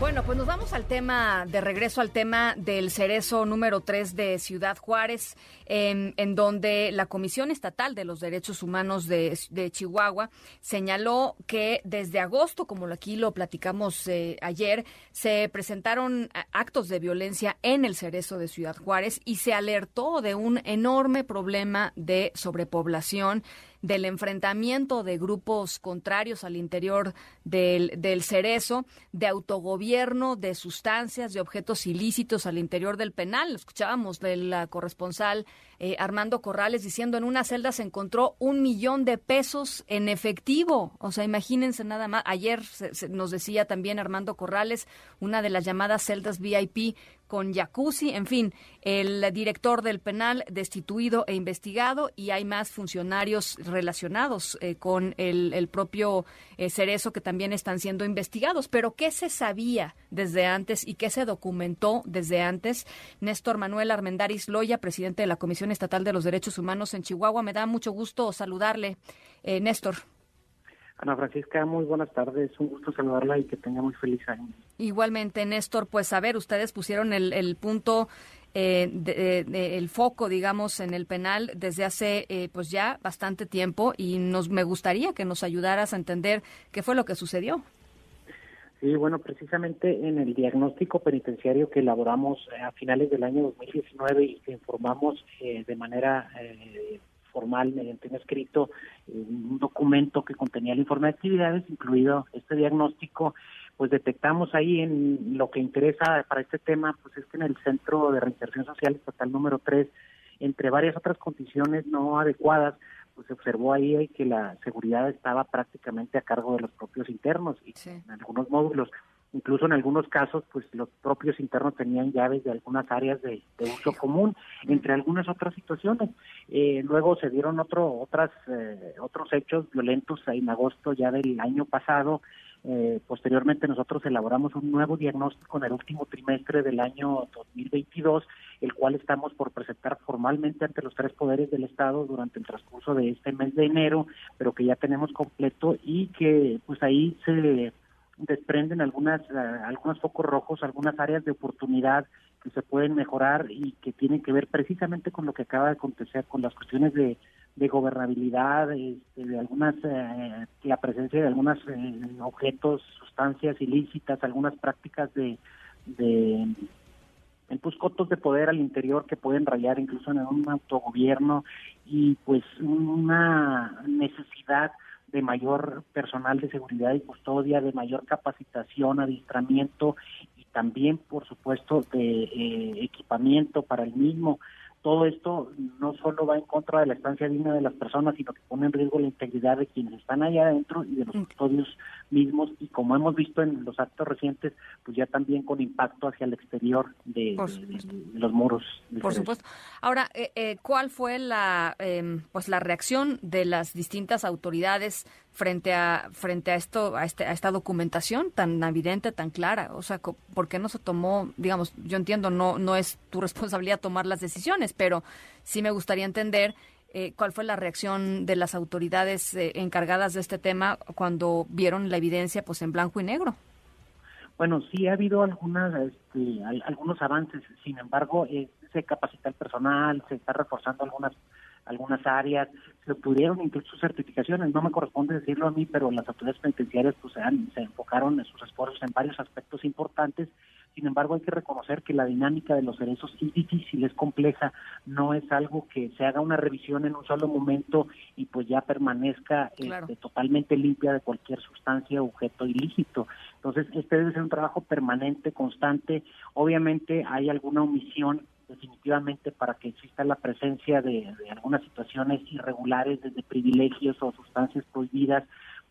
Bueno, pues nos vamos al tema, de regreso al tema del cerezo número 3 de Ciudad Juárez, en, donde la Comisión Estatal de los Derechos Humanos de, Chihuahua señaló que desde agosto, como aquí lo platicamos eh, ayer, se presentaron actos de violencia en el cerezo de Ciudad Juárez y se alertó de un enorme problema de sobrepoblación del enfrentamiento de grupos contrarios al interior del, del cerezo, de autogobierno, de sustancias, de objetos ilícitos al interior del penal. Escuchábamos del corresponsal eh, Armando Corrales diciendo en una celda se encontró un millón de pesos en efectivo. O sea, imagínense nada más. Ayer nos decía también Armando Corrales, una de las llamadas celdas VIP con jacuzzi, en fin, el director del penal destituido e investigado y hay más funcionarios relacionados eh, con el, propio eh, Cerezo que también están siendo investigados. Pero ¿qué se sabía desde antes y qué se documentó desde antes? Néstor Manuel Armendaris Loya, presidente de la Comisión Estatal de los Derechos Humanos en Chihuahua, me da mucho gusto saludarle. Eh, Néstor. Ana Francisca, muy buenas tardes. Un gusto saludarla y que tenga muy feliz año. Igualmente, Néstor, pues a ver, ustedes pusieron el, punto, eh, el foco, digamos, en el penal desde hace eh, pues ya bastante tiempo y nos me gustaría que nos ayudaras a entender qué fue lo que sucedió. Sí, bueno, precisamente en el diagnóstico penitenciario que elaboramos eh, a finales del año 2019 y que informamos de manera formal mediante un escrito, un documento que contenía el informe de actividades, incluido este diagnóstico, pues detectamos ahí en lo que interesa para este tema, pues es que en el Centro de Reinserción Social Estatal número 3, entre varias otras condiciones no adecuadas, pues se observó ahí que la seguridad estaba prácticamente a cargo de los propios internos y en algunos módulos. Incluso en algunos casos pues los propios internos tenían llaves de algunas áreas de, uso común entre algunas otras situaciones. Eh, luego se dieron otro otras eh, otros hechos violentos en agosto ya del año pasado eh, posteriormente nosotros elaboramos un nuevo diagnóstico en el último trimestre del año 2022, el cual estamos por presentar formalmente ante los tres poderes del Estado durante el transcurso de este mes de enero, pero que ya tenemos completo y que pues ahí se desprenden algunas eh, algunos focos rojos, algunas áreas de oportunidad que se pueden mejorar y que tienen que ver precisamente con lo que acaba de acontecer con las cuestiones de, de gobernabilidad, este, de algunas eh, la presencia de algunos eh, objetos, sustancias ilícitas, algunas prácticas de de pues cotos de poder al interior que pueden rayar incluso en un autogobierno y pues una necesidad de mayor personal de seguridad y custodia, de mayor capacitación, adiestramiento y también, por supuesto, de eh, equipamiento para el mismo todo esto no solo va en contra de la estancia digna de las personas, sino que pone en riesgo la integridad de quienes están allá adentro y de los custodios mismos, y como hemos visto en los actos recientes, pues ya también con impacto hacia el exterior de, los muros. Por supuesto. Ahora, eh, eh, ¿cuál fue la, em, pues la reacción de las distintas autoridades frente a frente a esto a, este, a esta documentación tan evidente tan clara o sea por qué no se tomó digamos yo entiendo no no es tu responsabilidad tomar las decisiones pero sí me gustaría entender eh, cuál fue la reacción de las autoridades eh, encargadas de este tema cuando vieron la evidencia pues en blanco y negro bueno sí ha habido algunas este, algunos avances sin embargo eh, se capacita el personal se está reforzando algunas algunas áreas, se obtuvieron incluso certificaciones, no me corresponde decirlo a mí, pero las autoridades penitenciarias pues se, se enfocaron en sus esfuerzos en varios aspectos importantes, sin embargo hay que reconocer que la dinámica de los cerezos es difícil, es compleja, no es algo que se haga una revisión en un solo momento y pues ya permanezca este, totalmente limpia de cualquier sustancia o objeto ilícito. Entonces, este debe ser un trabajo permanente, constante. Obviamente hay alguna omisión definitivamente para que exista la presencia de, algunas situaciones irregulares, desde privilegios o sustancias prohibidas,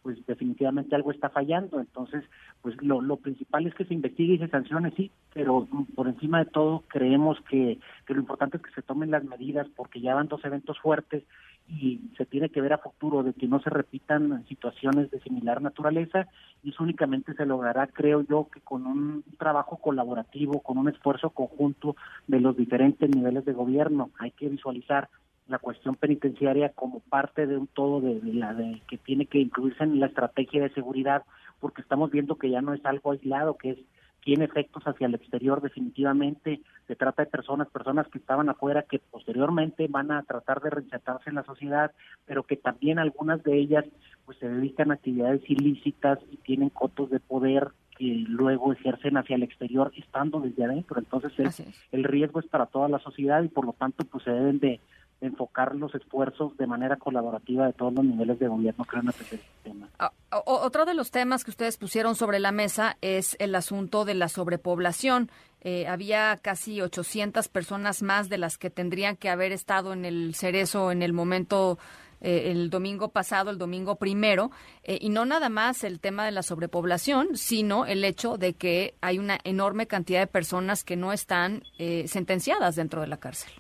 pues definitivamente algo está fallando. Entonces, pues lo, lo principal es que se investigue y se sancione, sí, pero por encima de todo creemos que, que lo importante es que se tomen las medidas porque ya van dos eventos fuertes y se tiene que ver a futuro de que no se repitan situaciones de similar naturaleza y eso únicamente se logrará, creo yo, que con un trabajo colaborativo, con un esfuerzo conjunto de los diferentes niveles de gobierno. Hay que visualizar la cuestión penitenciaria como parte de un todo de, la de que tiene que incluirse en la estrategia de seguridad porque estamos viendo que ya no es algo aislado que es tiene efectos hacia el exterior definitivamente se trata de personas personas que estaban afuera que posteriormente van a tratar de reinsertarse en la sociedad pero que también algunas de ellas pues se dedican a actividades ilícitas y tienen cotos de poder que luego ejercen hacia el exterior estando desde adentro. Entonces el, el, riesgo es para toda la sociedad y por lo tanto pues se deben de, enfocar los esfuerzos de manera colaborativa de todos los niveles de gobierno creo este tema. Otro de los temas que ustedes pusieron sobre la mesa es el asunto de la sobrepoblación. Eh, había casi 800 personas más de las que tendrían que haber estado en el cerezo en el momento eh, el domingo pasado, el domingo primero, eh, y no nada más el tema de la sobrepoblación, sino el hecho de que hay una enorme cantidad de personas que no están sentenciadas dentro de la cárcel.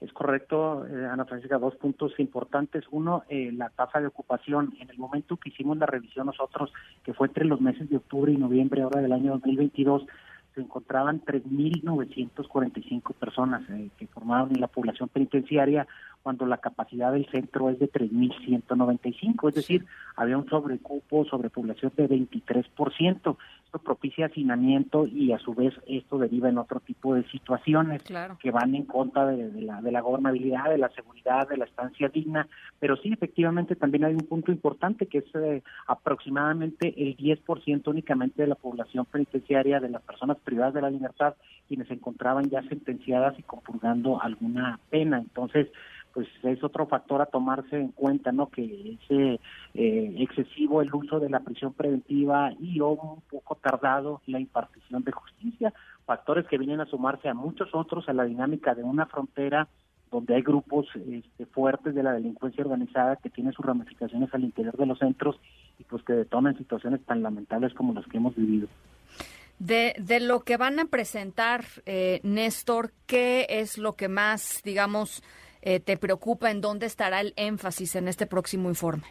Es correcto, Ana Francisca, dos puntos importantes. Uno, la tasa de ocupación. En el momento que hicimos la revisión nosotros, que fue entre los meses de octubre y noviembre ahora del año 2022, se encontraban 3.945 personas que formaban en la población penitenciaria, cuando la capacidad del centro es de 3.195, es decir, había un sobrecupo, sobrepoblación de 23%. Esto propicia hacinamiento y a su vez esto deriva en otro tipo de situaciones que van en contra de, la, de la gobernabilidad, de la seguridad, de la estancia digna, pero sí, efectivamente, también hay un punto importante que es eh, aproximadamente el 10% únicamente de la población penitenciaria, de las personas privadas de la libertad, quienes se encontraban ya sentenciadas y compurgando alguna pena. Entonces, pues es otro factor a tomarse en cuenta, ¿no? Que es eh, excesivo el uso de la prisión preventiva y o un poco tardado la impartición de justicia, factores que vienen a sumarse a muchos otros a la dinámica de una frontera donde hay grupos este, fuertes de la delincuencia organizada que tienen sus ramificaciones al interior de los centros y pues que detonan situaciones tan lamentables como las que hemos vivido. De, de lo que van a presentar, eh, Néstor, ¿qué es lo que más, digamos, eh, te preocupa? ¿En dónde estará el énfasis en este próximo informe?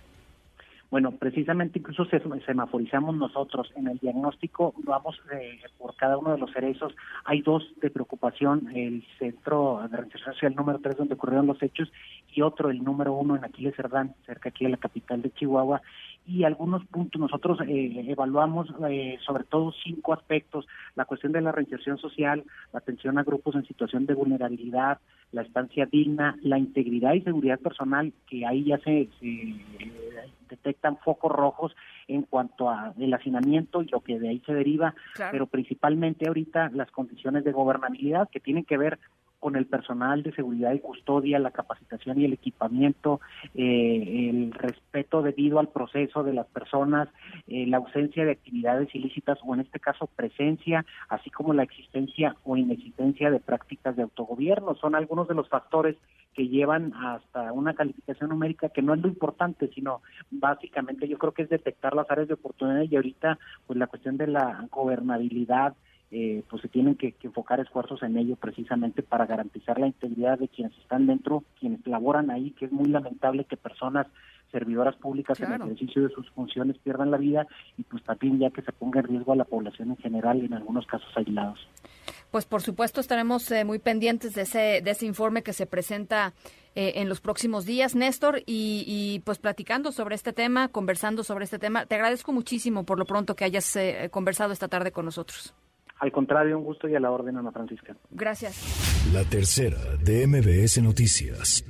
Bueno, precisamente incluso semaforizamos nosotros en el diagnóstico, vamos eh, por cada uno de los cerezos, hay dos de preocupación, el centro de reinserción social número tres donde ocurrieron los hechos y otro, el número uno en Aquiles Cerdán, cerca aquí de la capital de Chihuahua, y algunos puntos nosotros eh, evaluamos eh, sobre todo cinco aspectos, la cuestión de la reinserción social, la atención a grupos en situación de vulnerabilidad, la estancia digna, la integridad y seguridad personal, que ahí ya se, detectan focos rojos en cuanto a el hacinamiento y lo que de ahí se deriva, pero principalmente ahorita las condiciones de gobernabilidad que tienen que ver con el personal de seguridad y custodia, la capacitación y el equipamiento, eh, el respeto debido al proceso de las personas, eh, la ausencia de actividades ilícitas o en este caso presencia, así como la existencia o inexistencia de prácticas de autogobierno. Son algunos de los factores que llevan hasta una calificación numérica que no es lo importante, sino básicamente yo creo que es detectar las áreas de oportunidad y ahorita pues la cuestión de la gobernabilidad, eh, pues se tienen que, enfocar esfuerzos en ello precisamente para garantizar la integridad de quienes están dentro, quienes laboran ahí, que es muy lamentable que personas servidoras públicas en el ejercicio de sus funciones pierdan la vida y pues también ya que se ponga en riesgo a la población en general en algunos casos aislados. Pues por supuesto estaremos eh, muy pendientes de ese, de ese informe que se presenta eh, en los próximos días, Néstor, y, y, pues platicando sobre este tema, conversando sobre este tema. Te agradezco muchísimo por lo pronto que hayas conversado esta tarde con nosotros. Al contrario, un gusto y a la orden, Ana Francisca. Gracias. La tercera de MBS Noticias.